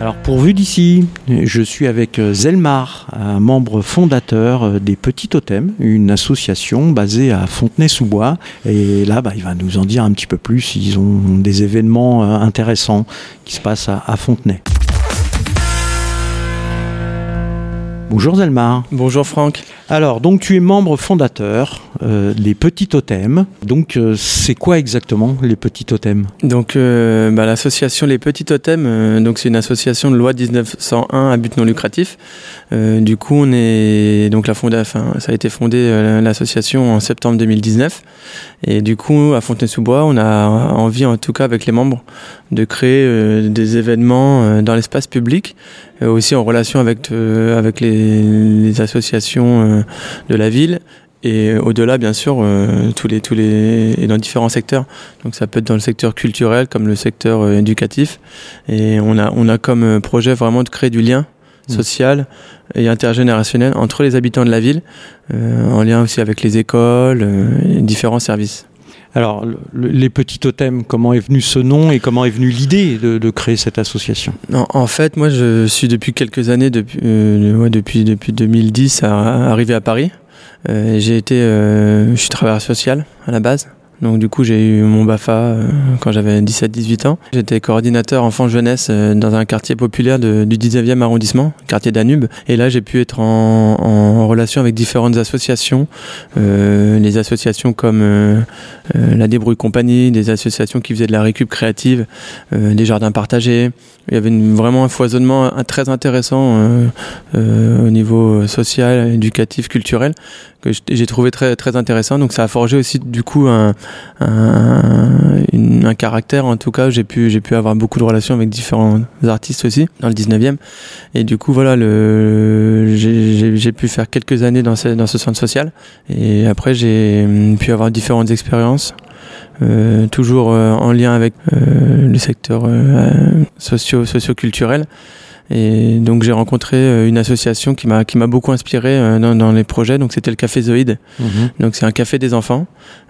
Alors pour Vue d'ici, je suis avec euh, Zelmar, un membre fondateur euh, des Petits Totems, une association basée à Fontenay-sous-Bois. Et là, bah, il va nous en dire un petit peu plus. Ils ont des événements euh, intéressants qui se passent à, à Fontenay. Bonjour Zelmar. Bonjour Franck. Alors, donc tu es membre fondateur euh, des Petits Totems. Donc, euh, c'est quoi exactement les Petits Totems? Donc, euh, bah, l'association Les Petits Totems, euh, donc c'est une association de loi 1901 à but non lucratif. Euh, du coup, on est donc la fonda, enfin, ça a été fondé euh, l'association en septembre 2019. Et du coup, à Fontenay-sous-Bois, on a envie, en tout cas avec les membres, de créer des événements dans l'espace public, aussi en relation avec avec les, les associations de la ville et au-delà bien sûr euh, tous les tous les et dans différents secteurs. Donc ça peut être dans le secteur culturel comme le secteur euh, éducatif. Et on a on a comme euh, projet vraiment de créer du lien Mmh. social et intergénérationnel entre les habitants de la ville euh, en lien aussi avec les écoles et différents services Alors, le- le- les Petits Totems, comment est venu ce nom et comment est venue l'idée de, créer cette association? En fait, moi, je suis depuis quelques années, depuis, euh, depuis, depuis 2010, à- arrivé à Paris. Euh, j'ai été, euh, je suis travailleur social à la base. Donc du coup, j'ai eu mon BAFA euh, quand j'avais 17-18 ans. J'étais coordinateur enfant-jeunesse euh, dans un quartier populaire du 19e arrondissement, quartier Danube. Et là, j'ai pu être en, relation avec différentes associations, euh, les associations comme euh, la Débrouille Compagnie, des associations qui faisaient de la récup créative, des jardins partagés. Il y avait vraiment un foisonnement très intéressant au niveau social, éducatif, culturel que j'ai trouvé très très intéressant. Donc ça a forgé aussi du coup un, un, un caractère. En tout cas, j'ai pu j'ai pu avoir beaucoup de relations avec différents artistes aussi dans le 19e. Et du coup voilà, le j'ai pu faire quelques années dans ce dans ce centre social. Et après j'ai hum, pu avoir différentes expériences. Euh, toujours euh, en lien avec euh, le secteur euh, socio socio-culturel et donc j'ai rencontré euh, une association qui m'a qui m'a beaucoup inspiré euh, dans, dans les projets. Donc c'était le Café Zoïde. Donc c'est un café des enfants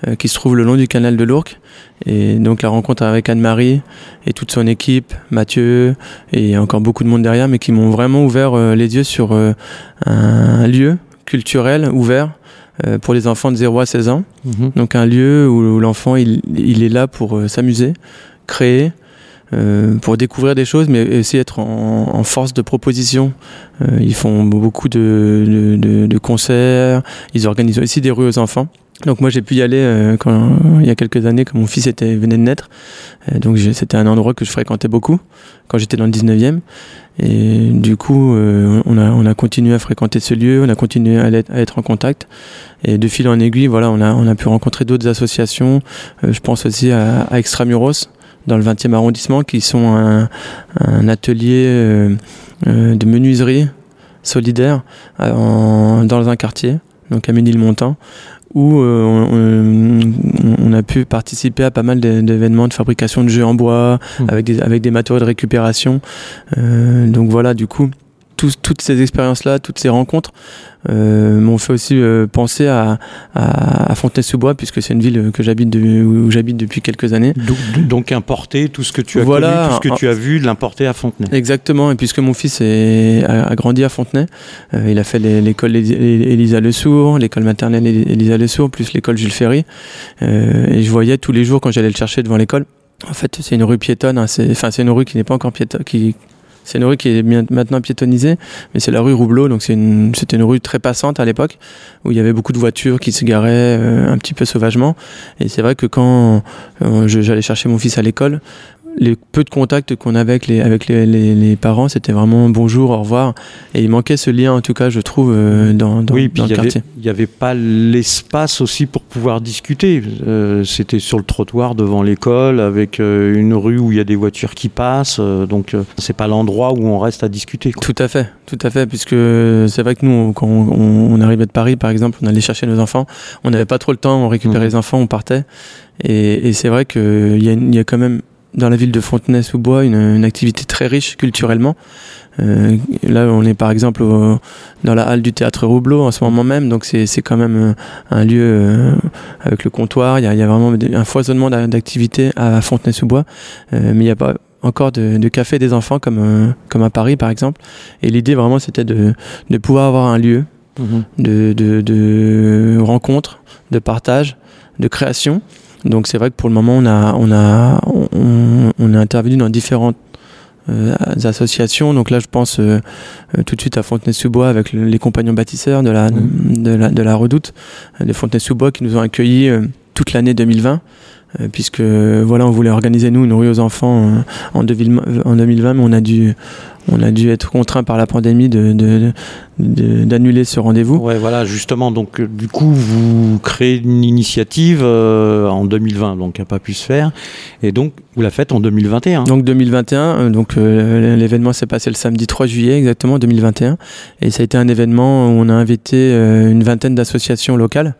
euh, qui se trouve le long du canal de l'Ourcq. Et donc la rencontre avec Anne-Marie et toute son équipe Mathieu et encore beaucoup de monde derrière mais qui m'ont vraiment ouvert euh, les yeux sur euh, un lieu culturel ouvert pour les enfants de 0 à 16 ans. Mhm. donc un lieu où, où l'enfant il, il est là pour s'amuser, créer, pour découvrir des choses, mais aussi être en, force de proposition. Euh, ils font beaucoup de, de, de- concerts, ils organisent aussi des rues aux enfants. Donc moi j'ai pu y aller euh, quand, il y a quelques années quand mon fils était, venait de naître. Euh, donc c'était un endroit que je fréquentais beaucoup quand j'étais dans le 19e. Et du coup euh, on, a, on a continué à fréquenter ce lieu, on a continué à être, à être en contact. Et de fil en aiguille, voilà, on a, on a pu rencontrer d'autres associations. Euh, je pense aussi à, à Extramuros, dans le 20e arrondissement, qui sont un, un atelier euh, euh, de menuiserie solidaire euh, en- dans un quartier, donc à Ménilmontant, où euh, on, a pu participer à pas mal d'é- d'événements de fabrication de jeux en bois, Mhm. avec, des, avec des matériaux de récupération. Euh, donc voilà, du coup, toutes ces expériences-là, toutes ces rencontres euh, m'ont fait aussi euh, penser à, à, à Fontenay-sous-Bois, puisque c'est une ville que j'habite de- où j'habite depuis quelques années. Donc, donc importer tout ce que tu as Voilà, connu, tout ce que tu as vu, de l'importer à Fontenay. Exactement, et puisque mon fils est, a, a grandi à Fontenay, euh, il a fait l'école Élisa Le Sourd, l'école maternelle Élisa Le Sourd, plus l'école Jules Ferry. Euh, et je voyais tous les jours quand j'allais le chercher devant l'école. En fait, c'est une rue piétonne, hein, c'est, enfin, c'est une rue qui n'est pas encore piétonne, qui, c'est une rue qui est maintenant piétonnisée, mais c'est la rue Roubleau, donc c'est une, c'était une rue très passante à l'époque, où il y avait beaucoup de voitures qui se garaient euh, un petit peu sauvagement. Et c'est vrai que quand euh, j'allais chercher mon fils à l'école, les peu de contacts qu'on avait avec les, avec les, les- les parents, c'était vraiment bonjour, au revoir. Et il manquait ce lien, en tout cas, je trouve, euh, dans, dans, oui, dans le avait- quartier. il n'y avait pas l'espace aussi pour pouvoir discuter. Euh, C'était sur le trottoir devant l'école, avec euh, une rue où il y a des voitures qui passent. euh, donc, c'est pas l'endroit où on reste à discuter. quoi. Tout à fait, tout à fait, puisque c'est vrai que nous, quand on, on arrivait de Paris, par exemple, on allait chercher nos enfants, on n'avait pas trop le temps, on récupérait Mhm. les enfants, on partait. Et, et c'est vrai qu'il y, y a quand même dans la ville de Fontenay-sous-Bois une, une activité très riche culturellement. Euh, là, on est par exemple au- dans la halle du théâtre Roubleau en ce moment même, donc c'est quand même euh, un lieu euh, avec le comptoir. Il y a, il y a vraiment un foisonnement d'a- d'activités à Fontenay-sous-Bois, Euh, mais il n'y a pas encore de, de café des enfants comme, comme à Paris par exemple. Et l'idée vraiment c'était de, de pouvoir avoir un lieu Mhm. de, de, de rencontre, de partage, de création. Donc c'est vrai que pour le moment on a, on a, on, on a intervenu dans différentes euh, associations. Donc là je pense euh, euh, tout de suite à Fontenay-sous-Bois avec le- les compagnons bâtisseurs de la, de la, de la redoute, de Fontenay-sous-Bois qui nous ont accueillis toute l'année 2020. euh, Puisque voilà, on voulait organiser nous une rue aux enfants en, 2020, en 2020, mais on a dû, on a dû être contraint par la pandémie de, de- de- d'annuler ce rendez-vous. Ouais, voilà, justement. Donc, euh, du coup, vous créez une initiative euh, en 2020, donc qui n'a pas pu se faire, et donc vous la faites en 2021. Donc 2021, euh, donc euh, l'événement s'est passé le samedi 3 juillet exactement 2021, et ça a été un événement où on a invité euh, une vingtaine d'associations locales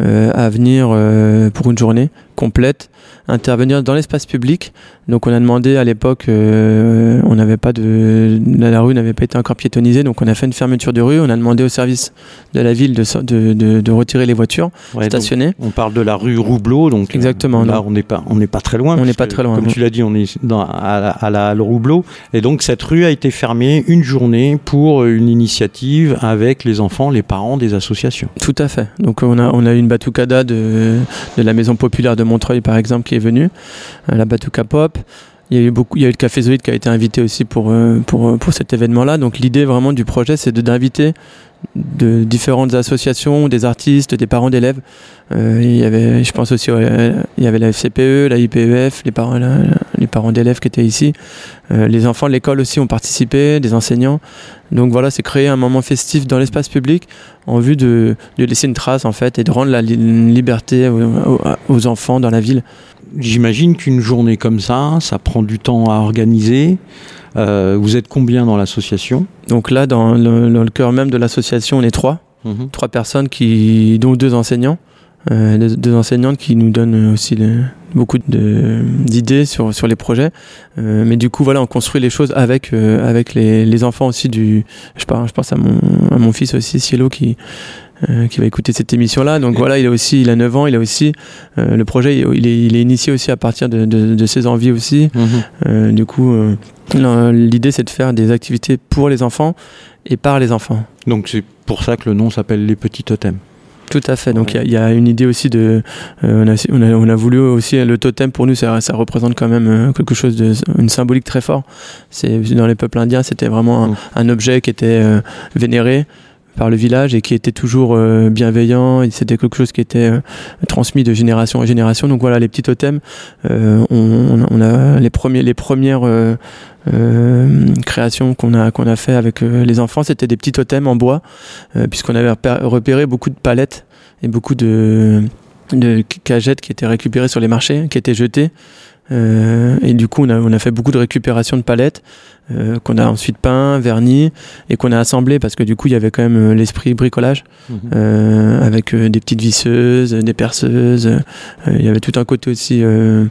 euh, à venir euh, pour une journée complète, intervenir dans l'espace public. Donc on a demandé à l'époque, euh, on n'avait pas de, la, rue n'avait pas été encore piétonnisée, donc on a fait une fermeture de rue. On a demandé au service de la ville de, de, de- de retirer les voitures Ouais, stationnées. on parle de la rue Roubleau, donc euh, Exactement, là on n'est pas on n'est pas très loin. On n'est pas très loin, Comme non. tu l'as dit, on est dans, à, la- à la Roubleau, et donc cette rue a été fermée une journée pour une initiative avec les enfants, les parents des associations. Tout à fait. Donc on a, on a eu une batucada de, de la Maison Populaire de Montreuil par exemple qui est venue, euh, la Batuca Pop. Il y a eu beaucoup, il y a eu le Café Zoïde qui a été invité aussi pour, euh, pour, euh, pour cet événement-là. Donc l'idée vraiment du projet, c'est d'inviter de différentes associations, des artistes, des parents d'élèves. Il y avait, je pense aussi, il y avait la FCPE, la IPEF, les parents, parents d'élèves qui étaient ici. Euh, les enfants de l'école aussi ont participé, des enseignants. Donc voilà, c'est créer un moment festif dans l'espace public en vue de, de laisser une trace en fait et de rendre la li- liberté aux, enfants dans la ville. J'imagine qu'une journée comme ça, ça prend du temps à organiser. Euh, vous êtes combien dans l'association? Donc là, dans le, dans le cœur même de l'association, on est trois, trois personnes qui, dont deux enseignants, deux, deux enseignantes qui nous donnent aussi le- beaucoup d'idées sur, sur les projets. Euh, mais du coup, voilà, on construit les choses avec, euh, avec les, les enfants aussi du. Je pense, je pense à, mon, à mon fils aussi, Cielo, qui, euh, qui va écouter cette émission-là. Donc Et- voilà, il a aussi, il a 9 ans, il a aussi. euh, le projet, il est, il est initié aussi à partir de, de, de ses envies aussi. Euh, du coup, euh, l'idée c'est de faire des activités pour les enfants et par les enfants. Donc c'est pour ça que le nom s'appelle Les Petits Totems. Tout à fait. Donc il Ouais. y, a- il y a une idée aussi de. euh, on, a, on, a, on a voulu aussi le totem pour nous, ça, ça représente quand même euh, quelque chose de une symbolique très fort. C'est dans les peuples indiens, c'était vraiment un, Mm. un objet qui était euh, vénéré par le village et qui était toujours euh, bienveillant. Et C'était quelque chose qui était euh, transmis de génération en génération. Donc voilà, les petits totems, euh, on, a les premiers, les premières euh, créations qu'on a qu'on a fait avec les enfants, c'était des petits totems en bois, euh, puisqu'on avait repé- repéré beaucoup de palettes et beaucoup de de cagettes qui étaient récupérées sur les marchés, qui étaient jetées. Euh, et du coup, on a, on a fait beaucoup de récupération de palettes euh, qu'on a ensuite peint, verni et qu'on a assemblé parce que du coup, il y avait quand même euh, l'esprit bricolage euh, avec euh, des petites visseuses, des perceuses. euh, il y avait tout un côté aussi euh,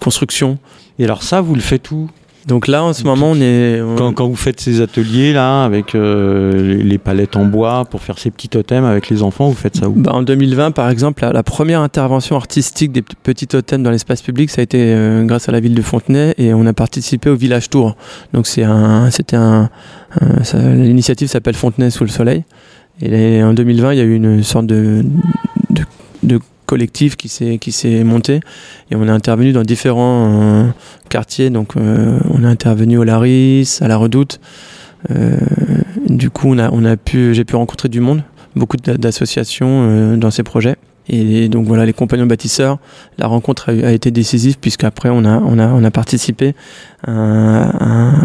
construction. Et alors ça, vous le faites où? Donc là, en ce moment, on est. on- quand, quand vous faites ces ateliers là, avec euh, les, palettes en bois pour faire ces petits totems avec les enfants, vous faites ça où? Bah, en 2020, par exemple, la, la première intervention artistique des petits totems dans l'espace public, ça a été euh, grâce à la ville de Fontenay et on a participé au village tour. Donc c'est un, c'était un, l'initiative s'appelle Fontenay sous le soleil. Et en 2020, il y a eu une sorte de, de, de collectif qui s'est qui s'est monté et on a intervenu dans différents euh, quartiers. Donc euh, on a intervenu au Laris, à la Redoute. Euh, du coup, on a on a pu, j'ai pu rencontrer du monde beaucoup d'a- d'associations euh, dans ces projets. Et donc voilà, les compagnons bâtisseurs, la rencontre a, été décisive puisqu'après on a, on, a, on a participé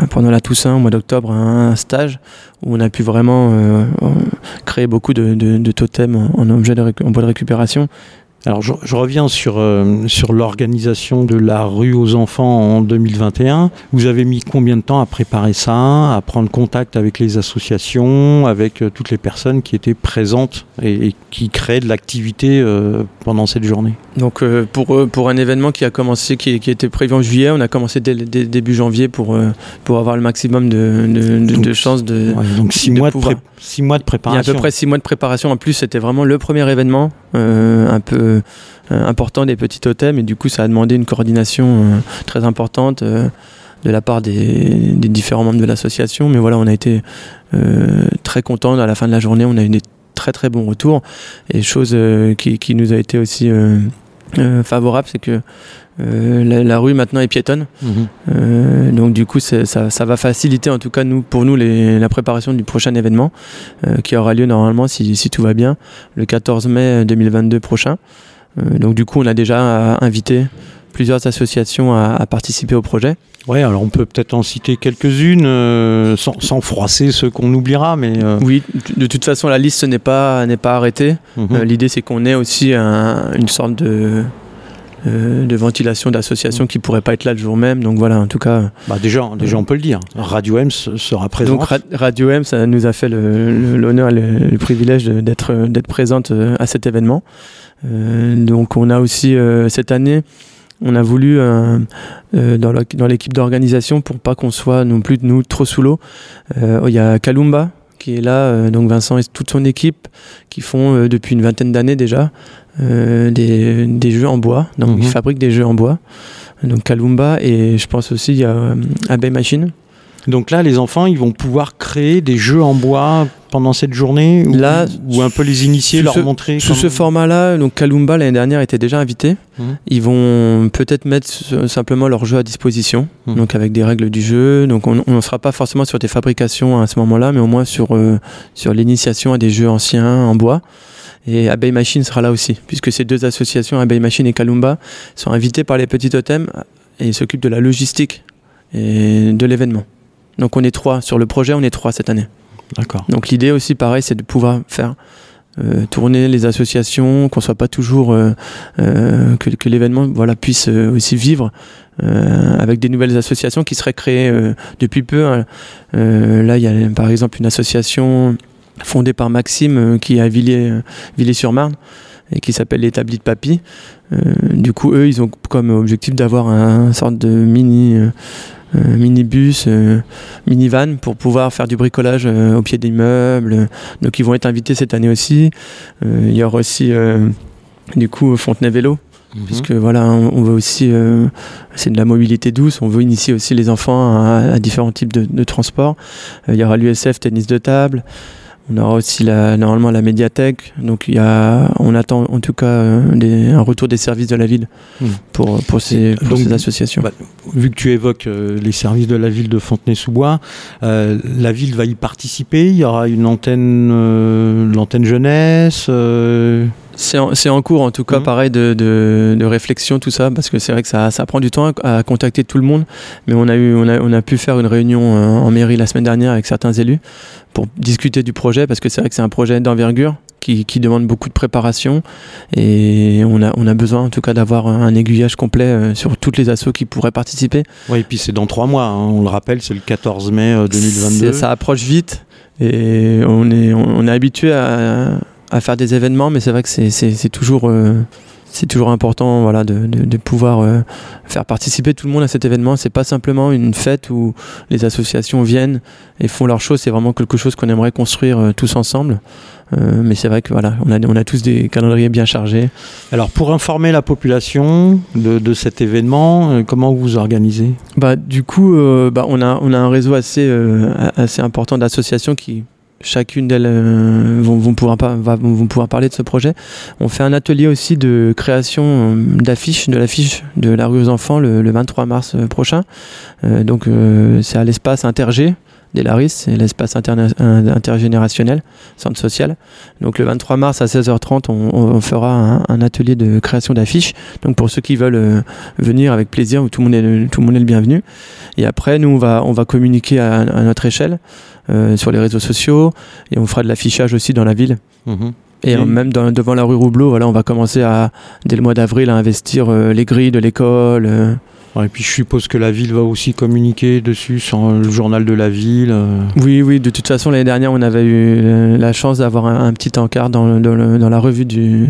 pendant la Toussaint au mois d'octobre à un stage où on a pu vraiment euh, créer beaucoup de, de- de totems en, en objet en bois de récupération. Alors je, je reviens sur, euh, sur l'organisation de la rue aux enfants en 2021. Vous avez mis combien de temps à préparer ça, à prendre contact avec les associations, avec euh, toutes les personnes qui étaient présentes et, et qui créaient de l'activité euh, pendant cette journée? Donc euh, pour, euh, pour un événement qui a commencé, qui, qui était prévu en juillet, on a commencé dès, dès début janvier pour, euh, pour avoir le maximum de, de, de- Donc, de chances de, Ouais, Donc six de mois de, pouvoir. pré- six mois de Il y a à préparation. peu près six mois de préparation. En plus, c'était vraiment le premier événement euh, un peu euh, important des petits totems. Et du coup, ça a demandé une coordination euh, très importante. de la part des, différents membres de l'association. Mais voilà, on a été très contents. À la fin de la journée, on a eu des très très bons retours. Et chose qui, qui, nous a été aussi favorable, c'est que euh, la, rue maintenant est piétonne. Mhm. Euh, donc du coup, ça, ça, va faciliter en tout cas nous, pour nous les, la préparation du prochain événement euh, qui aura lieu normalement, si, si, tout va bien, le 14 mai 2022 prochain. donc du coup, on a déjà invité plusieurs associations à, participer au projet. Oui, alors on peut peut-être en citer quelques-unes, sans, sans, froisser ceux qu'on oubliera, mais... Oui, de toute façon, la liste n'est pas, n'est pas arrêtée. Mhm. L'idée, c'est qu'on ait aussi une sorte de, euh, de ventilation d'associations qui pourraient pas être là le jour même. Donc voilà, en tout cas. Bah déjà, déjà on peut le dire. Radio M sera présente. Donc Radio M, ça nous a fait l'honneur et le, privilège d'être d'être présente euh, à cet événement. Euh, donc on a aussi cette année. On a voulu dans l'équipe d'organisation pour pas qu'on soit non plus nous trop sous l'eau. Il y a Kalumba qui est là, donc Vincent et toute son équipe qui font depuis une vingtaine d'années déjà euh, des, des, jeux en bois. Donc, ils mhm. fabriquent des jeux en bois. Donc, Kalumba et je pense aussi il y a euh, Abbey Machine. Donc là, les enfants, ils vont pouvoir créer des jeux en bois pendant cette journée ou, là, ou un peu les initier, leur montrer Sous ce format-là, donc Kalumba l'année dernière était déjà invité. Mhm. Ils vont peut-être mettre simplement leur jeu à disposition, mhm. donc avec des règles du jeu. Donc on ne sera pas forcément sur des fabrications à ce moment-là, mais au moins sur, euh, sur l'initiation à des jeux anciens en bois. Et Abeille Machine sera là aussi, puisque ces deux associations, Abeille Machine et Kalumba, sont invitées par les petits totems et s'occupent de la logistique et de l'événement. Donc on est trois sur le projet, on est trois cette année. D'accord. Donc l'idée aussi, pareil, c'est de pouvoir faire euh, tourner les associations, qu'on soit pas toujours euh, euh, que, que l'événement voilà puisse aussi vivre avec des nouvelles associations qui seraient créées depuis peu. Hein. là, il y a par exemple une association fondé par Maxime qui est à Villiers, euh, sur marne et qui s'appelle l'établi de Papy. Du coup, eux, ils ont comme objectif d'avoir un, sorte de mini minibus, minivan pour pouvoir faire du bricolage au pied des immeubles. Donc ils vont être invités cette année aussi. il y aura aussi du coup Fontenay Vélo. Mhm. Puisque voilà, on veut aussi, c'est de la mobilité douce, on veut initier aussi les enfants à, différents types de, de transports. il y aura l'USF tennis de table, on aura aussi la, normalement la médiathèque. Donc il y a, on attend en tout cas euh, un retour des services de la ville hmm. pour, ces associations. Bah, vu que tu évoques euh, les services de la ville de Fontenay-sous-Bois, euh, la ville va y participer. Il y aura une antenne, l'antenne jeunesse. C'est en, en, cours, en tout cas, mmh. pareil, de, de, de, réflexion, tout ça, parce que c'est vrai que ça, ça, prend du temps à, contacter tout le monde. Mais on a, eu, on, a, on a pu faire une réunion euh, en mairie la semaine dernière avec certains élus pour discuter du projet, parce que c'est vrai que c'est un projet d'envergure qui, qui, demande beaucoup de préparation. Et on a, on a besoin, en tout cas, d'avoir un aiguillage complet euh, sur toutes les assos qui pourraient participer. Oui, et puis c'est dans trois mois, hein. on le rappelle, c'est le 14 mai 2022. Euh, ça approche vite. Et on est, on est habitué à, à faire des événements, mais c'est vrai que c'est toujours, euh, c'est toujours important voilà, de, de, pouvoir euh, faire participer tout le monde à cet événement. C'est pas simplement une fête où les associations viennent et font leurs choses, c'est vraiment quelque chose qu'on aimerait construire euh, tous ensemble. mais c'est vrai que voilà, on a, on a tous des calendriers bien chargés. Alors pour informer la population de, de cet événement, comment vous vous organisez? Bah, Du coup, bah, on, a, on a un réseau assez, assez important d'associations qui chacune d'elles euh, vont, pouvoir, vont, pouvoir parler de ce projet. On fait un atelier aussi de création euh, d'affiches, de l'affiche de la rue aux enfants le, 23 mars euh, prochain. donc c'est à l'espace Intergé des Laris, c'est l'espace intergénérationnel, centre social. Donc le 23 mars à 16h30, on, fera un, atelier de création d'affiches. Donc pour ceux qui veulent venir avec plaisir, tout le monde est, tout le, monde est le bienvenu. Et après, nous, on va, on va communiquer à notre échelle. Euh, sur les réseaux sociaux et on fera de l'affichage aussi dans la ville. Mhm. Et, même devant la rue Roubleau, voilà, on va commencer à, dès le mois d'avril à investir euh, les grilles de l'école. Euh, et puis je suppose que la ville va aussi communiquer dessus sur le journal de la ville. Euh. Oui, oui, de toute façon l'année dernière on avait eu la chance d'avoir un, petit encart dans, dans, la revue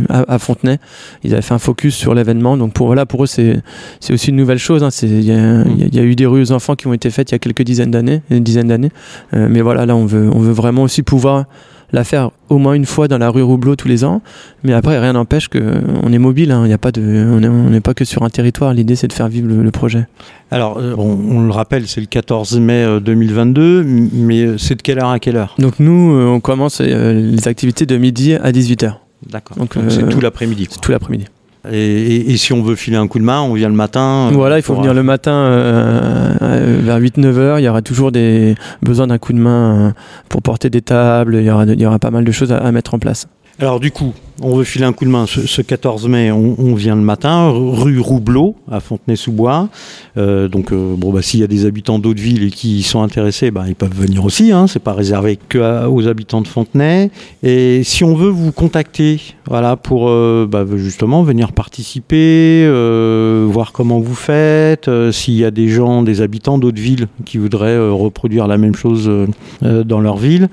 à, Fontenay. Ils avaient fait un focus sur l'événement, donc pour, voilà, pour eux c'est aussi une nouvelle chose. Hein. Il y, a eu des rues aux enfants qui ont été faites il y a quelques dizaines d'années. Euh, mais voilà, là on veut, on veut vraiment aussi pouvoir la faire au moins une fois dans la rue Roublot tous les ans. Mais après, rien n'empêche qu'on est mobile. Hein. A pas de, on n'est pas que sur un territoire. L'idée, c'est de faire vivre le, projet. Alors, euh, on le rappelle, c'est le 14 mai 2022, mais c'est de quelle heure à quelle heure? Donc nous, on commence les activités de midi à 18h. D'accord. Donc c'est tout l'après-midi. C'est tout l'après-midi. Et, si on veut filer un coup de main, on vient le matin. Euh, voilà, il faut venir le matin euh, euh, vers 8-9 heures. Il y aura toujours des besoins d'un coup de main pour porter des tables. Il y aura, il y aura pas mal de choses à mettre en place. Alors du coup, on veut filer un coup de main. Ce, 14 mai, on, vient le matin, rue Roublot, à Fontenay-sous-Bois. Euh, donc euh, bon, bah, s'il y a des habitants d'autres villes qui y sont intéressés, bah, ils peuvent venir aussi. Hein, c'est pas réservé que aux habitants de Fontenay. Et si on veut vous contacter, voilà, pour euh, bah, justement venir participer, voir comment vous faites, s'il y a des gens, des habitants d'autres villes qui voudraient reproduire la même chose dans leur ville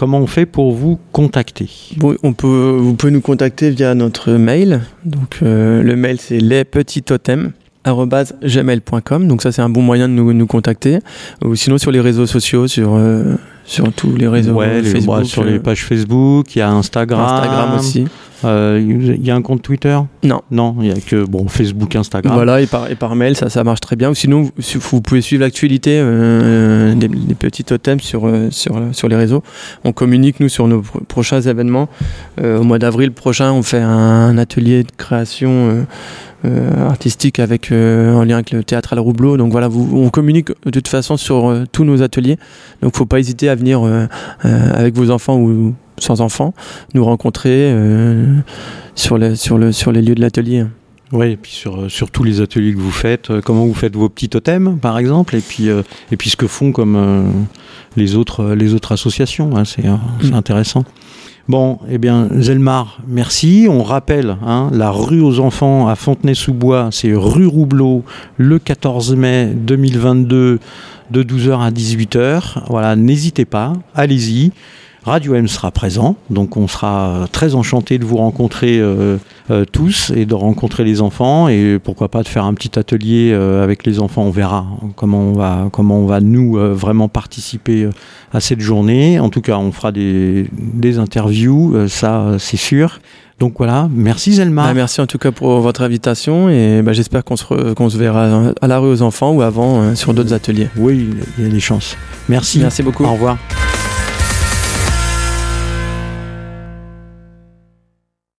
comment on fait pour vous contacter? Vous pouvez nous contacter via notre mail. Donc, euh, le mail, c'est lespetitstotems.gmail.com. Donc, ça, c'est un bon moyen de nous, nous, contacter. Ou sinon, sur les réseaux sociaux, sur, euh, sur tous les réseaux. Ouais, Facebook, sur les euh, pages Facebook, il y a Instagram. Instagram aussi. Il euh, y a un compte Twitter? Non. Non, il n'y a que bon, Facebook, Instagram. Voilà, et par, et par mail, ça, ça marche très bien. Ou sinon, vous, pouvez suivre l'actualité euh, des, petits totems sur, euh, sur, sur les réseaux. On communique, nous, sur nos prochains événements. au mois d'avril prochain, on fait un, atelier de création. artistique avec en lien avec le théâtre à la Roubleau. Donc voilà, vous, on communique de toute façon sur tous nos ateliers. Donc faut pas hésiter à venir avec vos enfants ou sans enfants, nous rencontrer euh, sur, les, sur, le, sur les lieux de l'atelier. Oui, et puis sur, euh, sur tous les ateliers que vous faites, euh, comment vous faites vos petits totems, par exemple, et puis, et puis ce que font comme les, autres, les autres associations. Hein, c'est mm. intéressant. Bon, eh bien, Zelmar, merci. On rappelle hein, la rue aux enfants à Fontenay-sous-Bois, c'est rue Roublot, le 14 mai 2022, de 12h à 18h. Voilà, n'hésitez pas, allez-y. Radio M sera présent, donc on sera très enchanté de vous rencontrer euh, euh, tous et de rencontrer les enfants et pourquoi pas de faire un petit atelier euh, avec les enfants. On verra comment on va, comment on va nous vraiment participer à cette journée. En tout cas, on fera des, interviews, ça c'est sûr. Donc voilà, merci Zelma. Bah, merci en tout cas pour votre invitation et bah, j'espère qu'on se, se, verra à la rue aux enfants ou avant sur d'autres ateliers. Oui, il y a des chances. Merci. Merci beaucoup. Au revoir.